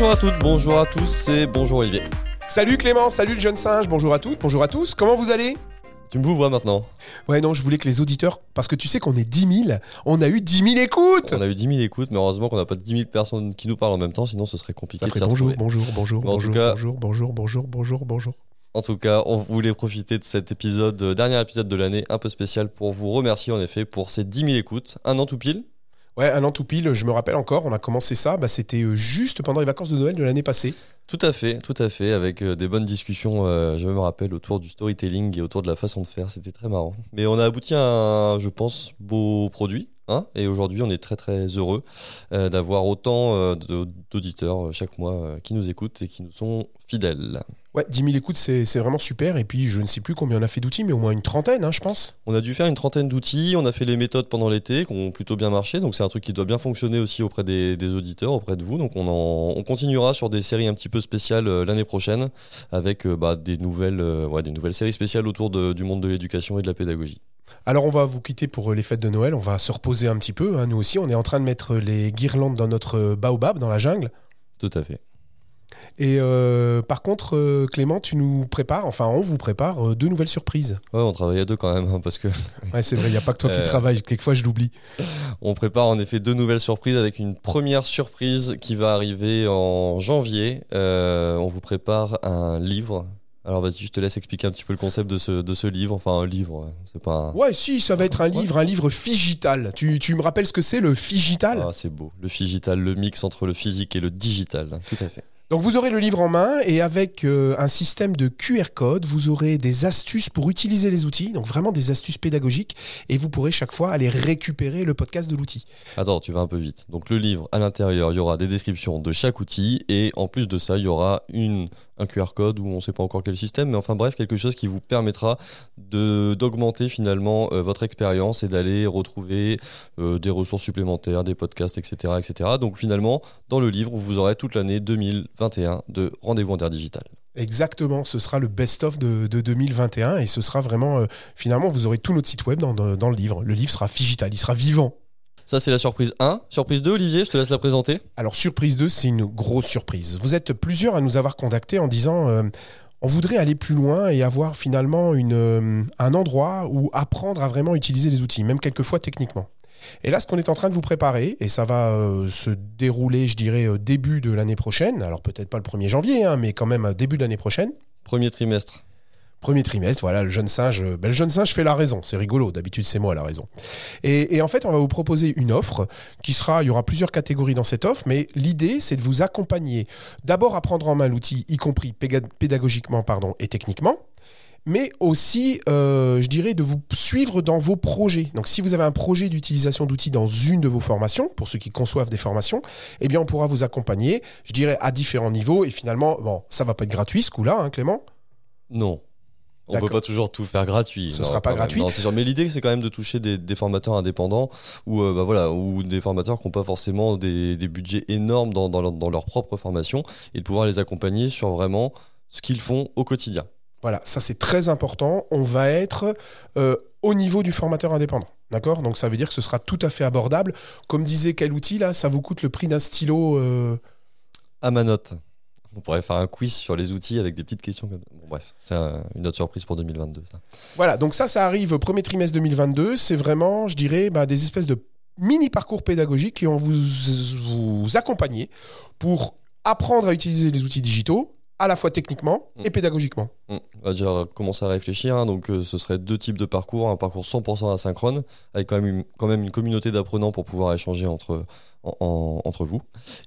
Bonjour à toutes, bonjour à tous et bonjour Olivier. Salut Clément, salut le jeune singe, bonjour à toutes, bonjour à tous, comment vous allez? Tu me vois maintenant Ouais non, je voulais que les auditeurs, parce que tu sais qu'on est 10 000, on a eu 10 000 écoutes On a eu 10 000 écoutes, mais heureusement qu'on n'a pas 10 000 personnes qui nous parlent en même temps, sinon ce serait compliqué Ça de bonjour, bonjour, bonjour, bonjour, cas- bonjour, bonjour, bonjour, bonjour, bonjour. En tout cas, on voulait profiter de cet épisode, euh, dernier épisode de l'année, un peu spécial pour vous remercier en effet pour ces 10 000 écoutes. Un an tout pile. Ouais, un an tout pile, je me rappelle encore, on a commencé ça, bah, c'était euh, juste pendant les vacances de Noël de l'année passée. Tout à fait, tout à fait, avec euh, des bonnes discussions, euh, je me rappelle, autour du storytelling et autour de la façon de faire, c'était très marrant. Mais on a abouti à un, je pense, beau produit, hein, et aujourd'hui on est très très heureux d'avoir autant d'auditeurs chaque mois qui nous écoutent et qui nous sont fidèles. Ouais, 10 000 écoutes, c'est vraiment super, et puis je ne sais plus combien on a fait d'outils, mais au moins une trentaine, hein, je pense. On a dû faire une trentaine d'outils, on a fait les méthodes pendant l'été qui ont plutôt bien marché, donc c'est un truc qui doit bien fonctionner aussi auprès des, des auditeurs, auprès de vous. Donc on, en- on continuera sur des séries un petit peu spéciales euh, l'année prochaine avec euh, bah, des, nouvelles, euh, ouais, des nouvelles séries spéciales autour de- du monde de l'éducation et de la pédagogie. Alors on va vous quitter pour les fêtes de Noël, on va se reposer un petit peu, hein, nous aussi, on est en train de mettre les guirlandes dans notre baobab, dans la jungle. Tout à fait. Et euh, par contre, euh, Clément, tu nous prépares, enfin on vous prépare euh, deux nouvelles surprises. Ouais, on travaille à deux quand même, hein, parce que Ouais, c'est vrai, il n'y a pas que toi qui travailles, quelquefois je l'oublie. on prépare en effet deux nouvelles surprises avec une première surprise qui va arriver en janvier. Euh, on vous prépare un livre. Alors vas-y, je te laisse expliquer un petit peu le concept de ce, de ce livre. Enfin, un livre, c'est pas un... Ouais, si, ça va être un livre, un livre figital. Tu, tu me rappelles ce que c'est le figital? Ah, c'est beau. Le figital, le mix entre le physique et le digital. Tout à fait. Donc vous aurez le livre en main et avec euh, un système de QR code, vous aurez des astuces pour utiliser les outils, donc vraiment des astuces pédagogiques, et vous pourrez chaque fois aller récupérer le podcast de l'outil. Attends, tu vas un peu vite. Donc le livre, à l'intérieur, il y aura des descriptions de chaque outil et en plus de ça, il y aura une, un QR code ou on ne sait pas encore quel système, mais enfin bref, quelque chose qui vous permettra d'augmenter finalement euh, votre expérience et d'aller retrouver euh, des ressources supplémentaires, des podcasts, etc., etc. Donc finalement, dans le livre, vous aurez toute l'année 2021 de Rendez-vous Interdigital. Exactement, ce sera le best-of de, de 2021 et ce sera vraiment, euh, finalement, vous aurez tout notre site web dans, dans- dans le livre. Le livre sera figital, il sera vivant. Ça, c'est la surprise 1. Surprise 2, Olivier, je te laisse la présenter. Alors, surprise 2, c'est une grosse surprise. Vous êtes plusieurs à nous avoir contactés en disant euh, on voudrait aller plus loin et avoir finalement une, euh, un endroit où apprendre à vraiment utiliser les outils, même quelquefois techniquement. Et là, ce qu'on est en train de vous préparer, et ça va euh, se dérouler, je dirais, euh, début de l'année prochaine, alors peut-être pas le 1er janvier, hein, mais quand même début de l'année prochaine, Premier trimestre. Premier trimestre, voilà, le jeune singe. euh, ben, le jeune singe fait la raison, c'est rigolo. D'habitude, c'est moi la raison. Et, en fait, on va vous proposer une offre qui sera. Il y aura plusieurs catégories dans cette offre, mais l'idée, c'est de vous accompagner. D'abord à prendre en main l'outil, y compris pédagogiquement pardon, et techniquement. Mais aussi, euh, je dirais, de vous suivre dans vos projets. Donc, si vous avez un projet d'utilisation d'outils dans une de vos formations, pour ceux qui conçoivent des formations, eh bien, on pourra vous accompagner, je dirais, à différents niveaux. Et finalement, bon, ça va pas être gratuit ce coup-là, hein, Clément? Non. On peut pas toujours tout faire gratuit. Ce Non, sera pas gratuit. Non, c'est sûr. Mais l'idée, c'est quand même de toucher des, des formateurs indépendants ou, euh, bah voilà, ou des formateurs qui n'ont pas forcément des, des budgets énormes dans, dans leur, dans leur propre formation et de pouvoir les accompagner sur vraiment ce qu'ils font au quotidien. Voilà, ça c'est très important. On va être euh, au niveau du formateur indépendant. D'accord? Donc ça veut dire que ce sera tout à fait abordable. Comme disait quel outil là, ça vous coûte le prix d'un stylo. euh, À ma note, on pourrait faire un quiz sur les outils avec des petites questions. Bref, c'est un- une autre surprise pour 2022. ça. Voilà, donc ça, ça arrive au premier trimestre 2022. C'est vraiment, je dirais, bah, des espèces de mini parcours pédagogiques qui vont vous, vous accompagner pour apprendre à utiliser les outils digitaux, à la fois techniquement et Mm. pédagogiquement. On va déjà commencer à réfléchir. hein. donc, euh, ce serait deux types de parcours. Un parcours 100% asynchrone, avec quand même une, quand même une communauté d'apprenants pour pouvoir échanger entre, en- en- entre vous.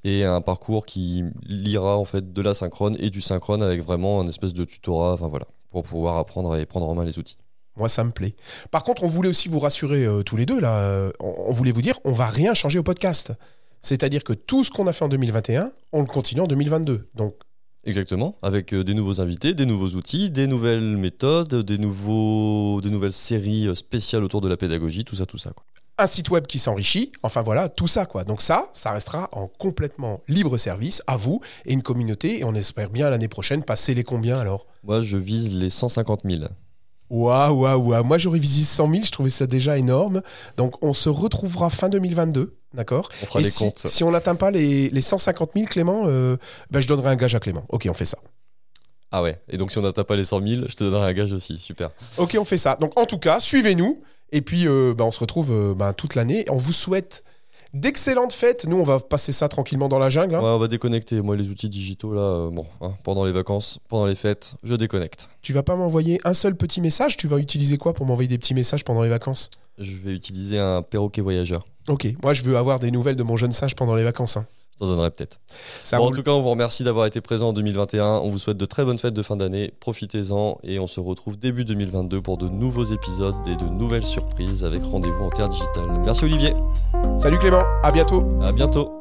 Et un parcours qui liera en fait de l'asynchrone et du synchrone avec vraiment un espèce de tutorat. Enfin voilà, pour pouvoir apprendre et prendre en main les outils. Moi, ça me plaît. Par contre, on voulait aussi vous rassurer euh, tous les deux. Là, Euh, on, on voulait vous dire, on va rien changer au podcast. C'est-à-dire que tout ce qu'on a fait en 2021, on le continue en 2022. Donc, Exactement, avec euh, des nouveaux invités, des nouveaux outils, des nouvelles méthodes, des, nouveaux, des nouvelles séries euh, spéciales autour de la pédagogie, tout ça, tout ça. quoi. un site web qui s'enrichit, enfin voilà, tout ça quoi. Donc ça, ça restera en complètement libre service à vous et une communauté et on espère bien l'année prochaine passer les combien alors? Moi, je vise les 150 000. Waouh, waouh, waouh. Moi j'aurais visé 100 000, je trouvais ça déjà énorme. Donc on se retrouvera fin 2022 D'accord On fera Et les si, comptes. si on n'atteint pas les, les 150 000, Clément, euh, bah, je donnerai un gage à Clément. Ok, on fait ça. Ah ouais, et donc si on n'atteint pas les 100 000, je te donnerai un gage aussi, super. Ok, on fait ça. Donc, en tout cas, suivez-nous. Et puis, euh, bah, on se retrouve euh, bah, toute l'année. On vous souhaite d'excellentes fêtes. Nous, on va passer ça tranquillement dans la jungle. hein. Ouais, on va déconnecter. Moi, les outils digitaux, là, euh, bon, hein, pendant les vacances, pendant les fêtes, je déconnecte. Tu vas pas m'envoyer un seul petit message? Tu vas utiliser quoi pour m'envoyer des petits messages pendant les vacances? Je vais utiliser un perroquet voyageur. Ok, moi, je veux avoir des nouvelles de mon jeune singe pendant les vacances. hein. T'en donnerai peut-être. Bon, en tout cas, on vous remercie d'avoir été présent en 2021. On vous souhaite de très bonnes fêtes de fin d'année. Profitez-en et on se retrouve début 2022 pour de nouveaux épisodes et de nouvelles surprises avec rendez-vous en terre digitale. Merci Olivier. Salut Clément, à bientôt. À bientôt.